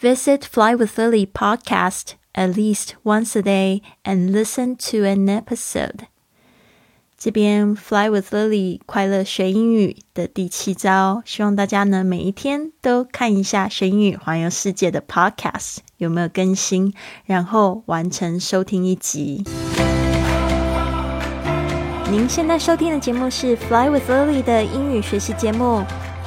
Visit Fly with Lily podcast at least once a day and listen to an episode. 这边 Fly with Lily 快乐学英语的第七招，希望大家呢每一天都看一下学英语环游世界的 podcast 有没有更新，然后完成收听一集。您现在收听的节目是 Fly with Lily 的英语学习节目，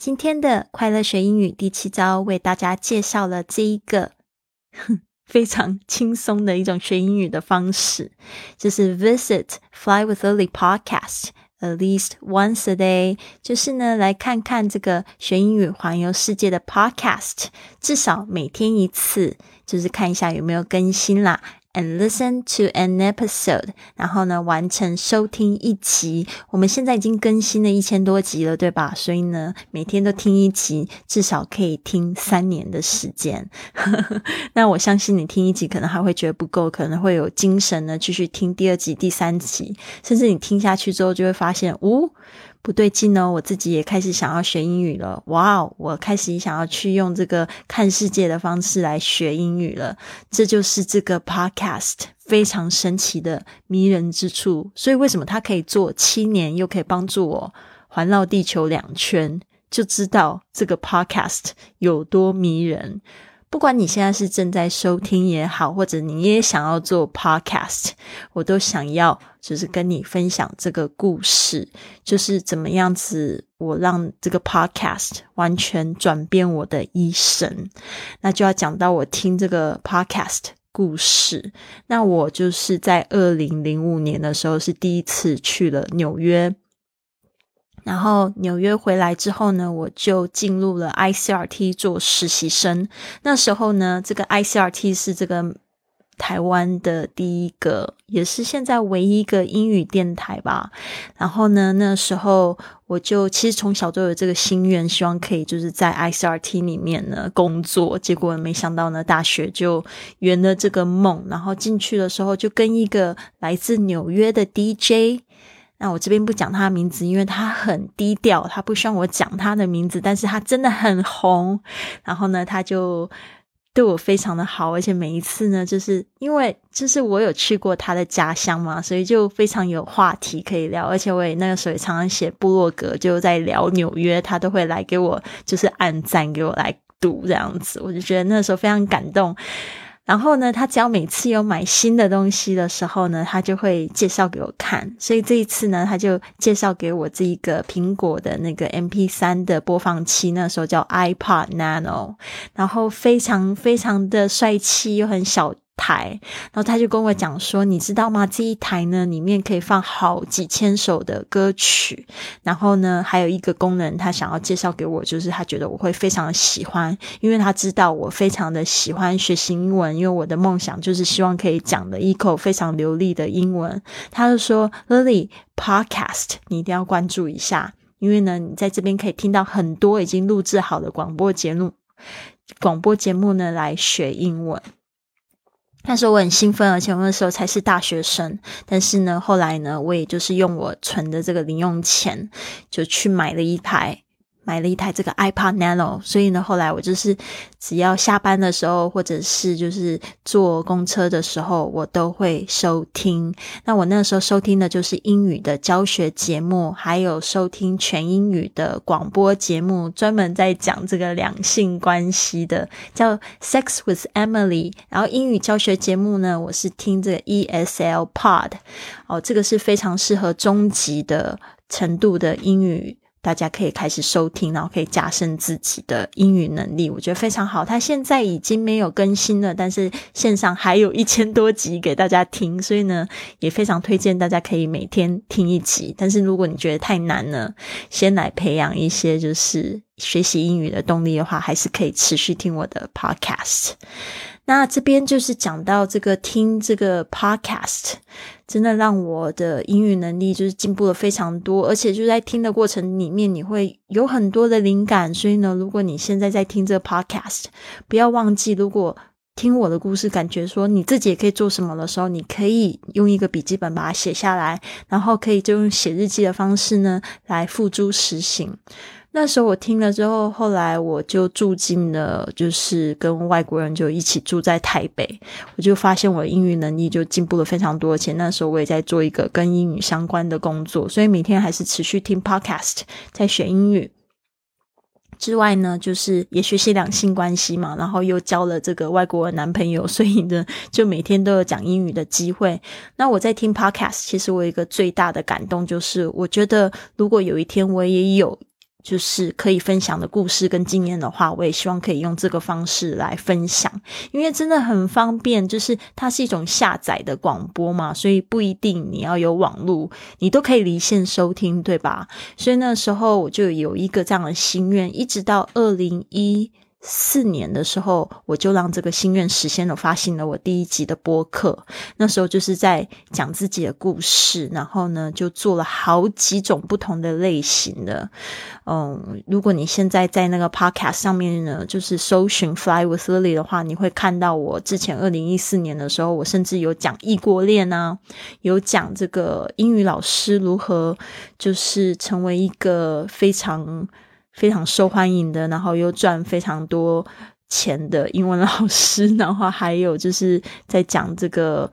今天的快乐学英语第七招，为大家介绍了这一个 非常轻松的一种学英语的方式，就是 Visit Fly with Lily podcast at least once a day。就是呢，来看看这个学英语环游世界的 podcast，至少每天一次，就是看一下有没有更新啦。And listen to an episode，然后呢，完成收听一集。我们现在已经更新了一千多集了，对吧？所以呢，每天都听一集，至少可以听三年的时间。那我相信你听一集可能还会觉得不够，可能会有精神呢继续听第二集、第三集，甚至你听下去之后就会发现，呜。不对劲哦！我自己也开始想要学英语了。哇，我开始想要去用这个看世界的方式来学英语了。这就是这个 podcast 非常神奇的迷人之处。所以为什么它可以做七年，又可以帮助我环绕地球两圈，就知道这个 podcast 有多迷人。不管你现在是正在收听也好，或者你也想要做 podcast，我都想要就是跟你分享这个故事，就是怎么样子我让这个 podcast 完全转变我的一生。那就要讲到我听这个 podcast 故事。那我就是在二零零五年的时候是第一次去了纽约。然后纽约回来之后呢，我就进入了 ICRT 做实习生。那时候呢，这个 ICRT 是这个台湾的第一个，也是现在唯一一个英语电台吧。然后呢，那时候我就其实从小都有这个心愿，希望可以就是在 ICRT 里面呢工作。结果没想到呢，大学就圆了这个梦。然后进去的时候，就跟一个来自纽约的 DJ。那我这边不讲他的名字，因为他很低调，他不希望我讲他的名字。但是他真的很红，然后呢，他就对我非常的好，而且每一次呢，就是因为就是我有去过他的家乡嘛，所以就非常有话题可以聊。而且我也那个时候也常常写部落格，就在聊纽约，他都会来给我就是按赞，给我来读这样子，我就觉得那时候非常感动。然后呢，他只要每次有买新的东西的时候呢，他就会介绍给我看。所以这一次呢，他就介绍给我这一个苹果的那个 M P 三的播放器，那时候叫 iPod Nano，然后非常非常的帅气又很小。台，然后他就跟我讲说，你知道吗？这一台呢，里面可以放好几千首的歌曲。然后呢，还有一个功能，他想要介绍给我，就是他觉得我会非常喜欢，因为他知道我非常的喜欢学习英文，因为我的梦想就是希望可以讲的一口非常流利的英文。他就说，Lily Podcast，你一定要关注一下，因为呢，你在这边可以听到很多已经录制好的广播节目，广播节目呢来学英文。那时候我很兴奋，而且我那时候才是大学生。但是呢，后来呢，我也就是用我存的这个零用钱，就去买了一台。买了一台这个 iPad Nano，所以呢，后来我就是只要下班的时候，或者是就是坐公车的时候，我都会收听。那我那时候收听的就是英语的教学节目，还有收听全英语的广播节目，专门在讲这个两性关系的，叫 Sex with Emily。然后英语教学节目呢，我是听这个 ESL Pod，哦，这个是非常适合中级的程度的英语。大家可以开始收听，然后可以加深自己的英语能力，我觉得非常好。它现在已经没有更新了，但是线上还有一千多集给大家听，所以呢，也非常推荐大家可以每天听一集。但是如果你觉得太难呢，先来培养一些就是学习英语的动力的话，还是可以持续听我的 podcast。那这边就是讲到这个听这个 podcast，真的让我的英语能力就是进步了非常多，而且就在听的过程里面，你会有很多的灵感。所以呢，如果你现在在听这个 podcast，不要忘记，如果听我的故事，感觉说你自己也可以做什么的时候，你可以用一个笔记本把它写下来，然后可以就用写日记的方式呢来付诸实行。那时候我听了之后，后来我就住进了，就是跟外国人就一起住在台北，我就发现我英语能力就进步了非常多。而且那时候我也在做一个跟英语相关的工作，所以每天还是持续听 podcast，在学英语。之外呢，就是也学习两性关系嘛，然后又交了这个外国男朋友，所以呢，就每天都有讲英语的机会。那我在听 podcast，其实我有一个最大的感动，就是我觉得如果有一天我也有。就是可以分享的故事跟经验的话，我也希望可以用这个方式来分享，因为真的很方便。就是它是一种下载的广播嘛，所以不一定你要有网络，你都可以离线收听，对吧？所以那时候我就有一个这样的心愿，一直到二零一。四年的时候，我就让这个心愿实现了，发行了我第一集的播客。那时候就是在讲自己的故事，然后呢，就做了好几种不同的类型的。嗯，如果你现在在那个 Podcast 上面呢，就是搜寻 Fly with Lily 的话，你会看到我之前二零一四年的时候，我甚至有讲异国恋啊，有讲这个英语老师如何就是成为一个非常。非常受欢迎的，然后又赚非常多钱的英文 老师，然后还有就是在讲这个，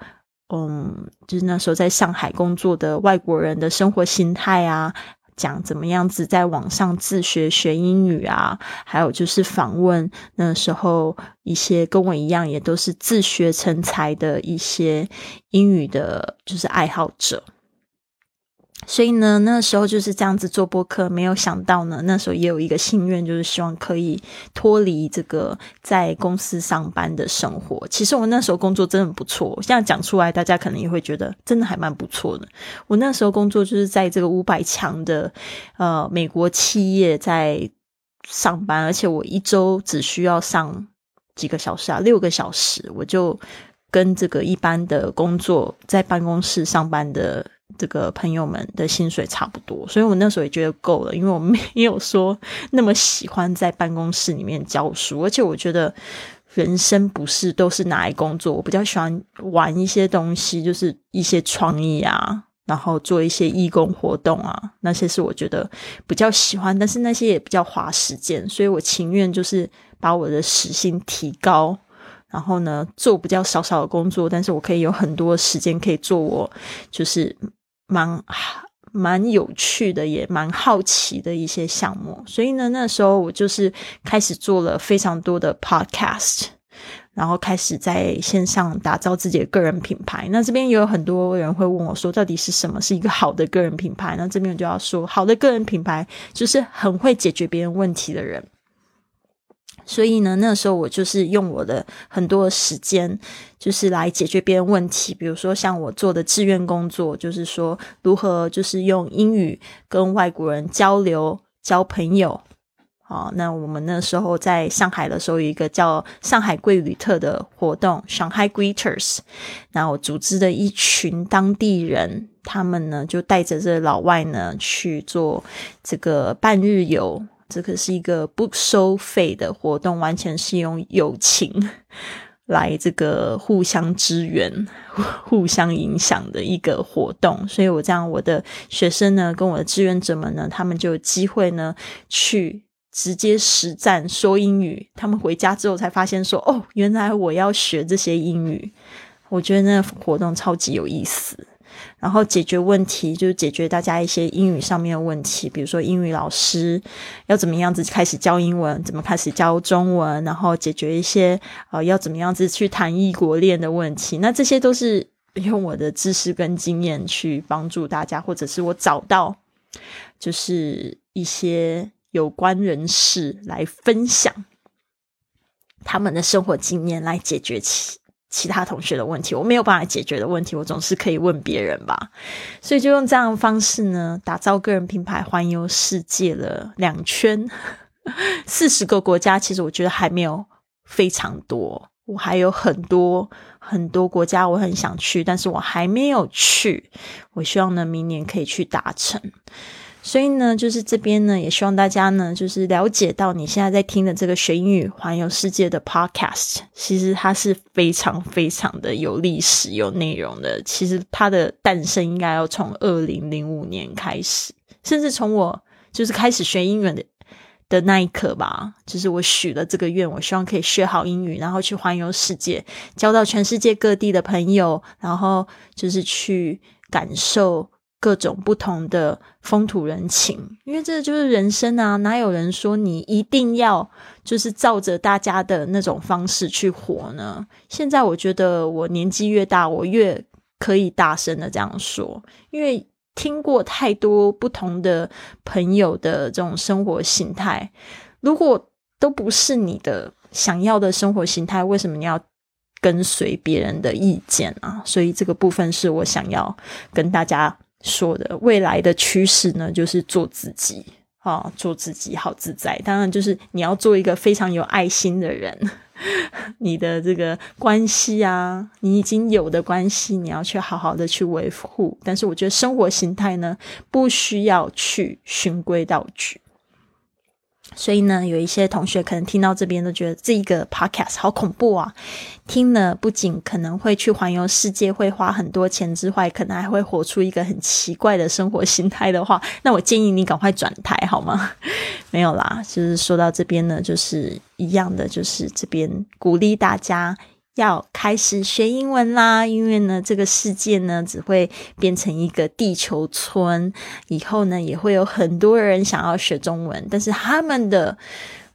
嗯，就是那时候在上海工作的外国人的生活心态啊，讲怎么样子在网上自学学英语啊，还有就是访问那时候一些跟我一样也都是自学成才的一些英语的，就是爱好者。所以呢，那时候就是这样子做播客，没有想到呢，那时候也有一个心愿，就是希望可以脱离这个在公司上班的生活。其实我那时候工作真的不错，现在讲出来，大家可能也会觉得真的还蛮不错的。我那时候工作就是在这个五百强的呃美国企业在上班，而且我一周只需要上几个小时啊，六个小时，我就跟这个一般的工作在办公室上班的。这个朋友们的薪水差不多，所以我那时候也觉得够了，因为我没有说那么喜欢在办公室里面教书，而且我觉得人生不是都是拿来工作，我比较喜欢玩一些东西，就是一些创意啊，然后做一些义工活动啊，那些是我觉得比较喜欢，但是那些也比较花时间，所以我情愿就是把我的时薪提高。然后呢，做比较少少的工作，但是我可以有很多时间可以做我就是蛮蛮有趣的，也蛮好奇的一些项目。所以呢，那时候我就是开始做了非常多的 podcast，然后开始在线上打造自己的个人品牌。那这边也有很多人会问我说，到底是什么是一个好的个人品牌？那这边我就要说，好的个人品牌就是很会解决别人问题的人。所以呢，那时候我就是用我的很多时间，就是来解决别人问题。比如说像我做的志愿工作，就是说如何就是用英语跟外国人交流、交朋友。好，那我们那时候在上海的时候，有一个叫上海贵旅特的活动，Shanghai Greeters。那我组织的一群当地人，他们呢就带着这老外呢去做这个半日游。这个是一个不收费的活动，完全是用友情来这个互相支援、互相影响的一个活动。所以我这样，我的学生呢，跟我的志愿者们呢，他们就有机会呢，去直接实战说英语。他们回家之后才发现说：“哦，原来我要学这些英语。”我觉得那个活动超级有意思。然后解决问题，就是解决大家一些英语上面的问题，比如说英语老师要怎么样子开始教英文，怎么开始教中文，然后解决一些呃要怎么样子去谈异国恋的问题。那这些都是用我的知识跟经验去帮助大家，或者是我找到就是一些有关人士来分享他们的生活经验，来解决其。其他同学的问题，我没有办法解决的问题，我总是可以问别人吧。所以就用这样的方式呢，打造个人品牌，环游世界了两圈，四十个国家。其实我觉得还没有非常多，我还有很多很多国家我很想去，但是我还没有去。我希望呢，明年可以去达成。所以呢，就是这边呢，也希望大家呢，就是了解到你现在在听的这个学英语环游世界的 Podcast，其实它是非常非常的有历史、有内容的。其实它的诞生应该要从二零零五年开始，甚至从我就是开始学英语的。的那一刻吧，就是我许了这个愿，我希望可以学好英语，然后去环游世界，交到全世界各地的朋友，然后就是去感受各种不同的风土人情，因为这就是人生啊！哪有人说你一定要就是照着大家的那种方式去活呢？现在我觉得我年纪越大，我越可以大声的这样说，因为。听过太多不同的朋友的这种生活形态，如果都不是你的想要的生活形态，为什么你要跟随别人的意见啊？所以这个部分是我想要跟大家说的。未来的趋势呢，就是做自己啊，做自己好自在。当然，就是你要做一个非常有爱心的人。你的这个关系啊，你已经有的关系，你要去好好的去维护。但是我觉得生活形态呢，不需要去循规蹈矩。所以呢，有一些同学可能听到这边都觉得这一个 podcast 好恐怖啊！听了不仅可能会去环游世界，会花很多钱之外，可能还会活出一个很奇怪的生活心态的话，那我建议你赶快转台好吗？没有啦，就是说到这边呢，就是一样的，就是这边鼓励大家。要开始学英文啦，因为呢，这个世界呢只会变成一个地球村，以后呢也会有很多人想要学中文，但是他们的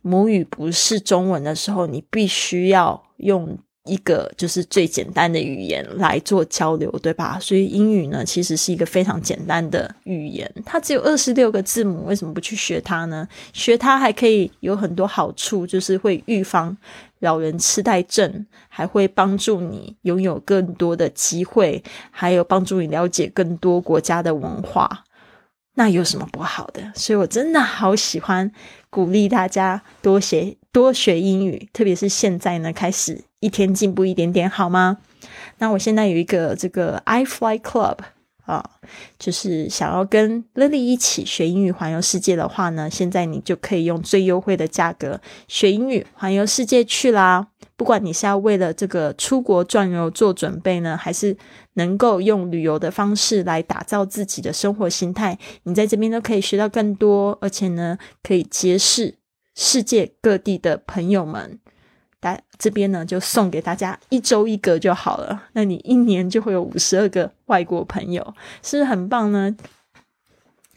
母语不是中文的时候，你必须要用一个就是最简单的语言来做交流，对吧？所以英语呢其实是一个非常简单的语言，它只有二十六个字母，为什么不去学它呢？学它还可以有很多好处，就是会预防。老人痴呆症还会帮助你拥有更多的机会，还有帮助你了解更多国家的文化，那有什么不好的？所以我真的好喜欢鼓励大家多学多学英语，特别是现在呢，开始一天进步一点点，好吗？那我现在有一个这个 i Fly Club。啊，就是想要跟 Lily 一起学英语环游世界的话呢，现在你就可以用最优惠的价格学英语环游世界去啦。不管你是要为了这个出国转游做准备呢，还是能够用旅游的方式来打造自己的生活心态，你在这边都可以学到更多，而且呢，可以结识世界各地的朋友们。大这边呢，就送给大家一周一个就好了。那你一年就会有五十二个外国朋友，是不是很棒呢？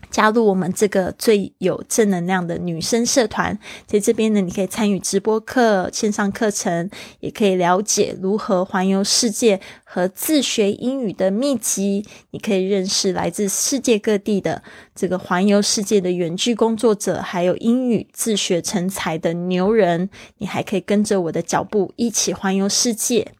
加入我们这个最有正能量的女生社团，在这边呢，你可以参与直播课、线上课程，也可以了解如何环游世界和自学英语的秘籍。你可以认识来自世界各地的这个环游世界的远距工作者，还有英语自学成才的牛人。你还可以跟着我的脚步一起环游世界。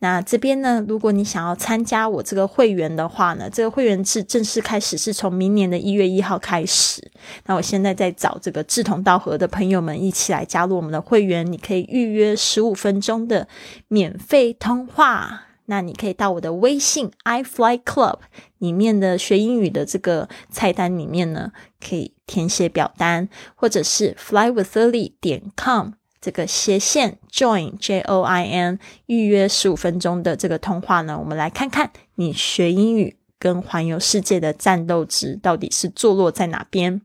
那这边呢，如果你想要参加我这个会员的话呢，这个会员制正式开始是从明年的一月一号开始。那我现在在找这个志同道合的朋友们一起来加入我们的会员，你可以预约十五分钟的免费通话。那你可以到我的微信 i Fly Club 里面的学英语的这个菜单里面呢，可以填写表单，或者是 flywithlily 点 com。这个斜线 join j o i n 预约十五分钟的这个通话呢，我们来看看你学英语跟环游世界的战斗值到底是坐落在哪边。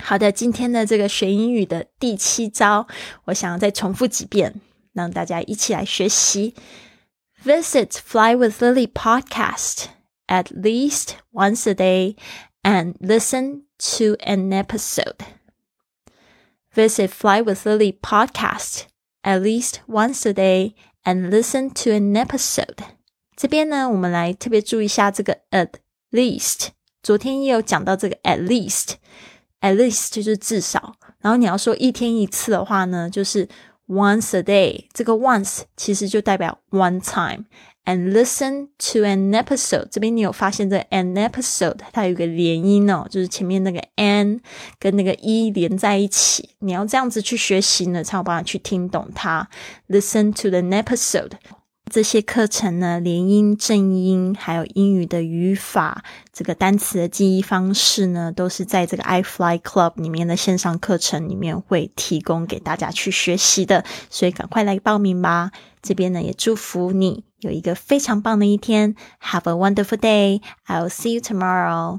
好的，今天的这个学英语的第七招，我想要再重复几遍，让大家一起来学习。Visit Fly with Lily podcast at least once a day and listen to an episode. Visit Fly with Lily podcast at least once a day and listen to an episode。这边呢，我们来特别注意一下这个 at least。昨天也有讲到这个 at least，at least 就是至少。然后你要说一天一次的话呢，就是 once a day，这个 once 其实就代表 one time。 And listen to an episode，这边你有发现这 an episode 它有个连音哦，就是前面那个 an 跟那个 e 连在一起，你要这样子去学习呢，才有办法去听懂它。Listen to an episode。这些课程呢，连音、正音，还有英语的语法，这个单词的记忆方式呢，都是在这个 iFly Club 里面的线上课程里面会提供给大家去学习的，所以赶快来报名吧！这边呢，也祝福你有一个非常棒的一天，Have a wonderful day! I'll see you tomorrow.